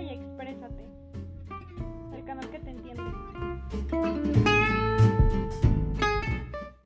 y exprésate. El canal que te entiende.